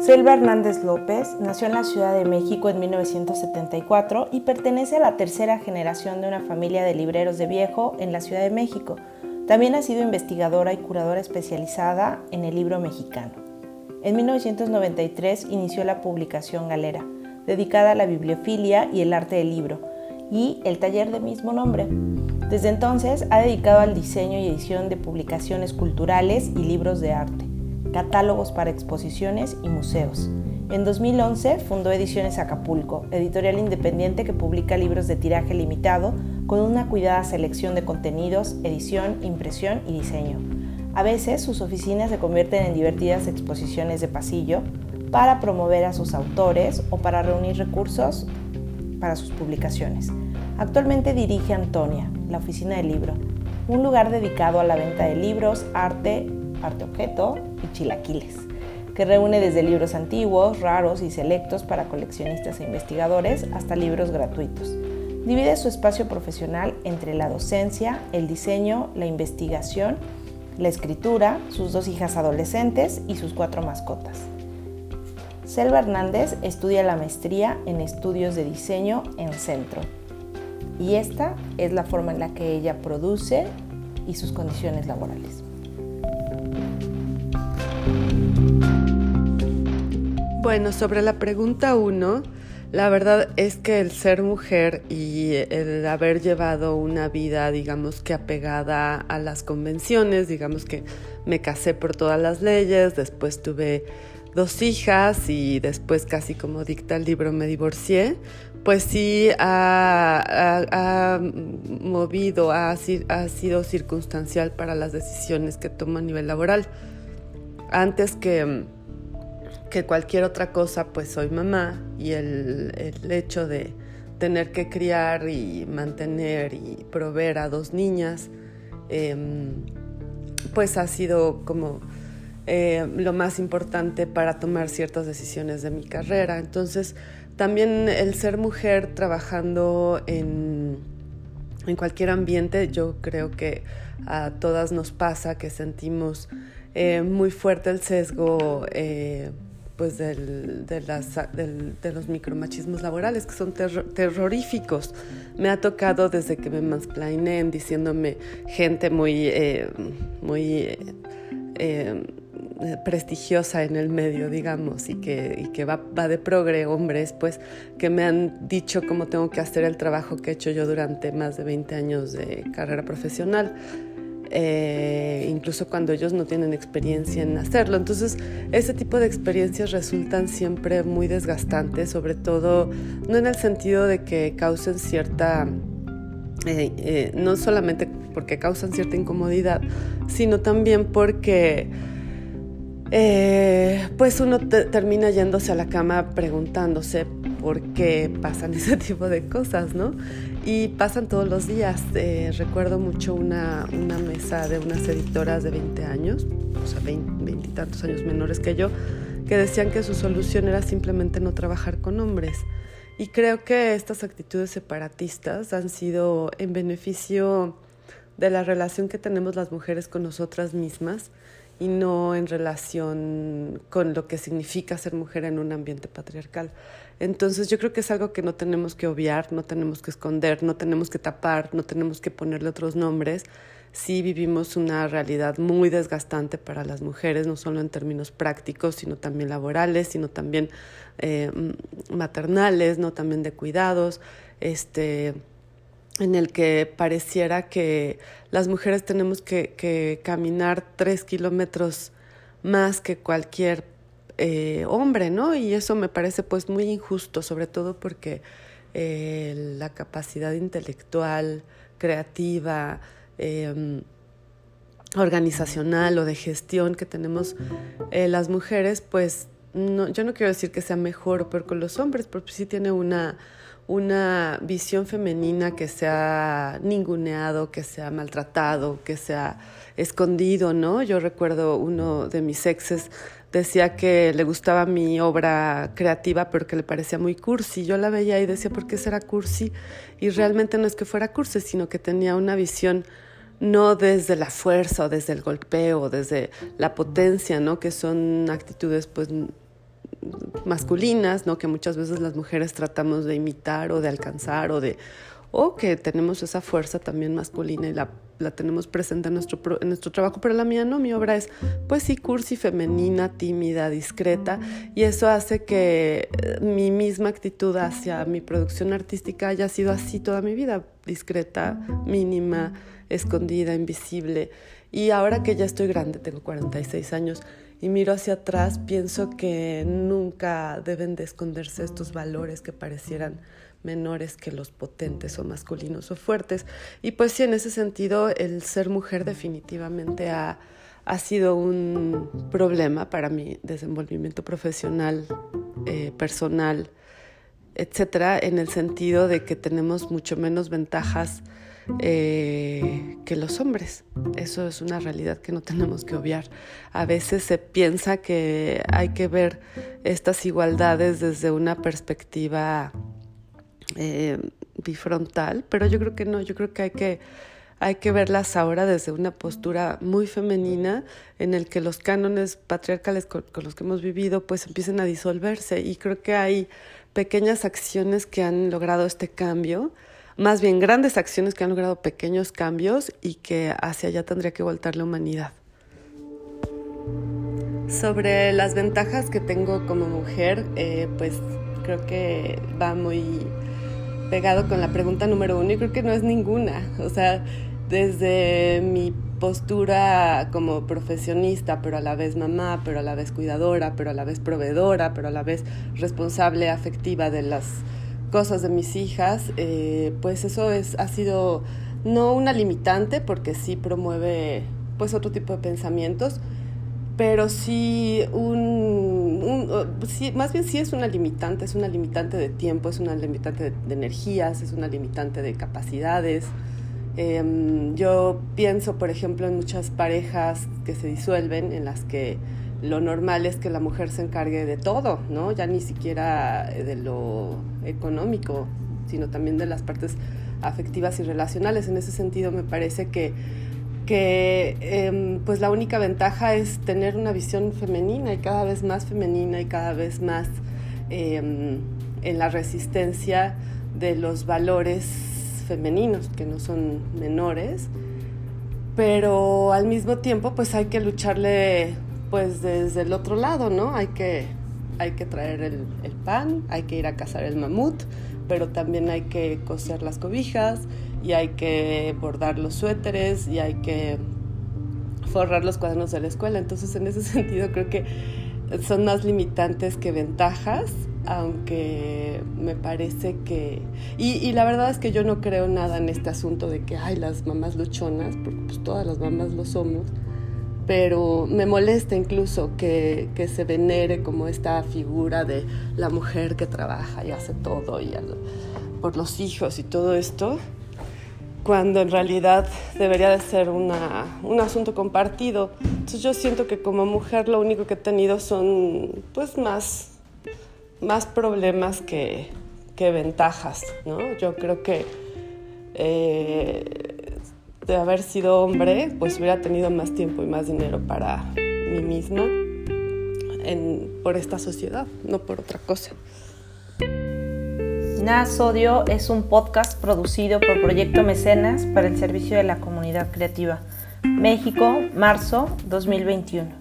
Selva Hernández López nació en la Ciudad de México en 1974 y pertenece a la tercera generación de una familia de libreros de viejo en la Ciudad de México. También ha sido investigadora y curadora especializada en el libro mexicano. En 1993 inició la publicación Galera, dedicada a la bibliofilia y el arte del libro, y el taller de mismo nombre. Desde entonces ha dedicado al diseño y edición de publicaciones culturales y libros de arte catálogos para exposiciones y museos. En 2011 fundó Ediciones Acapulco, editorial independiente que publica libros de tiraje limitado con una cuidada selección de contenidos, edición, impresión y diseño. A veces sus oficinas se convierten en divertidas exposiciones de pasillo para promover a sus autores o para reunir recursos para sus publicaciones. Actualmente dirige Antonia, la oficina del libro, un lugar dedicado a la venta de libros, arte, arte objeto y chilaquiles, que reúne desde libros antiguos, raros y selectos para coleccionistas e investigadores hasta libros gratuitos. Divide su espacio profesional entre la docencia, el diseño, la investigación, la escritura, sus dos hijas adolescentes y sus cuatro mascotas. Selva Hernández estudia la maestría en estudios de diseño en Centro. Y esta es la forma en la que ella produce y sus condiciones laborales. Bueno, sobre la pregunta uno, la verdad es que el ser mujer y el haber llevado una vida, digamos que apegada a las convenciones, digamos que me casé por todas las leyes, después tuve dos hijas y después casi como dicta el libro me divorcié, pues sí ha, movido, ha, ha sido circunstancial para las decisiones que tomo a nivel laboral. Antes que, que cualquier otra cosa, pues soy mamá y el, hecho de tener que criar y mantener y proveer a dos niñas, em, pues ha sido como eh, lo más importante para tomar ciertas decisiones de mi carrera. Entonces, también el ser mujer trabajando en, en cualquier ambiente, yo creo que a todas nos pasa que sentimos eh, muy fuerte el sesgo eh, pues del, de, las, de, los micromachismos laborales que son terroríficos. Me ha tocado desde que me mansplainen diciéndome gente muy, eh, muy prestigiosa en el medio, digamos, y que, y que va, va, de progre, hombres, pues, que me han dicho cómo tengo que hacer el trabajo que he hecho yo durante más de 20 años de carrera profesional. Eh, incluso cuando ellos no tienen experiencia en hacerlo. Entonces, ese tipo de experiencias resultan siempre muy desgastantes, sobre todo no en el sentido de que causen cierta, eh, eh, no solamente porque causan cierta incomodidad, sino también porque... pues uno termina yéndose a la cama preguntándose por qué pasan ese tipo de cosas, ¿no? Y pasan todos los días. Eh, recuerdo mucho una, una, mesa de unas editoras de 20 años, o sea, 20, y tantos años menores que yo, que decían que su solución era simplemente no trabajar con hombres. Y creo que estas actitudes separatistas han sido en beneficio de la relación que tenemos las mujeres con nosotras mismas y no en relación con lo que significa ser mujer en un ambiente patriarcal. Entonces yo creo que es algo que no tenemos que obviar, no tenemos que esconder, no tenemos que tapar, no tenemos que ponerle otros nombres. Sí vivimos una realidad muy desgastante para las mujeres, no solo en términos prácticos, sino también laborales, sino también eh, maternales, no también de cuidados, este, en el que pareciera que las mujeres tenemos que, caminar tres kilómetros más que cualquier eh, hombre, ¿no? Y eso me parece pues muy injusto, sobre todo porque eh, la capacidad intelectual, creativa, em, organizacional o de gestión que tenemos eh, las mujeres, pues no, yo no quiero decir que sea mejor o peor con los hombres, porque sí tiene una, una visión femenina que se ha ninguneado, que se ha maltratado, que se ha escondido, ¿no? Yo recuerdo uno de mis exes decía que le gustaba mi obra creativa, pero que le parecía muy cursi. Yo la veía y decía, ¿por qué será cursi? Y realmente no es que fuera cursi, sino que tenía una visión no desde la fuerza o desde el golpeo, o desde la potencia, ¿no? Que son actitudes, pues, masculinas, ¿no? Que muchas veces las mujeres tratamos de imitar o de alcanzar o de o que tenemos esa fuerza también masculina y la, la tenemos presente en nuestro, en nuestro trabajo, pero la mía no, mi obra es pues sí cursi, femenina, tímida, discreta y eso hace que eh, mi misma actitud hacia mi producción artística haya sido así toda mi vida, discreta, mínima, escondida, invisible y ahora que ya estoy grande, tengo 46 años, y miro hacia atrás, pienso que nunca deben de esconderse estos valores que parecieran menores que los potentes o masculinos o fuertes. Y pues sí, en ese sentido, el ser mujer definitivamente ha, ha sido un problema para mi desenvolvimiento profesional, eh, personal, etcétera, en el sentido de que tenemos mucho menos ventajas eh, que los hombres. Eso es una realidad que no tenemos que obviar. A veces se piensa que hay que ver estas igualdades desde una perspectiva eh, bifrontal, pero yo creo que no, yo creo que hay que hay que verlas ahora desde una postura muy femenina en el que los cánones patriarcales con, los que hemos vivido pues empiecen a disolverse y creo que hay pequeñas acciones que han logrado este cambio, más bien grandes acciones que han logrado pequeños cambios y que hacia allá tendría que voltar la humanidad. Sobre las ventajas que tengo como mujer, eh, pues creo que va muy pegado con la pregunta número uno y creo que no es ninguna. O sea, desde mi postura como profesionista, pero a la vez mamá, pero a la vez cuidadora, pero a la vez proveedora, pero a la vez responsable afectiva de las cosas de mis hijas, eh, pues eso es, ha sido no una limitante porque sí promueve pues otro tipo de pensamientos, pero sí un, sí, más bien sí es una limitante, es una limitante de tiempo, es una limitante de, energías, es una limitante de capacidades. Em, yo pienso, por ejemplo, en muchas parejas que se disuelven, en las que lo normal es que la mujer se encargue de todo, ¿no? Ya ni siquiera de lo económico, sino también de las partes afectivas y relacionales. En ese sentido, me parece que que em, pues la única ventaja es tener una visión femenina y cada vez más femenina y cada vez más em, en la resistencia de los valores femeninos, que no son menores, pero al mismo tiempo pues hay que lucharle pues desde el otro lado, ¿no? Hay que, hay que traer el, pan, hay que ir a cazar el mamut, pero también hay que coser las cobijas, y hay que bordar los suéteres y hay que forrar los cuadernos de la escuela. Entonces, en ese sentido, creo que son más limitantes que ventajas, aunque me parece que... Y, la verdad es que yo no creo nada en este asunto de que, hay las mamás luchonas, porque pues todas las mamás lo somos, pero me molesta incluso que, que se venere como esta figura de la mujer que trabaja y hace todo y por los hijos y todo esto cuando en realidad debería de ser una, un asunto compartido. Entonces yo siento que como mujer lo único que he tenido son pues más, más problemas que, que ventajas, ¿no? Yo creo que eh, de haber sido hombre, pues hubiera tenido más tiempo y más dinero para mí misma en, por esta sociedad, no por otra cosa. Nada Sodio es un podcast producido por Proyecto Mecenas para el servicio de la comunidad creativa. México, marzo 2021.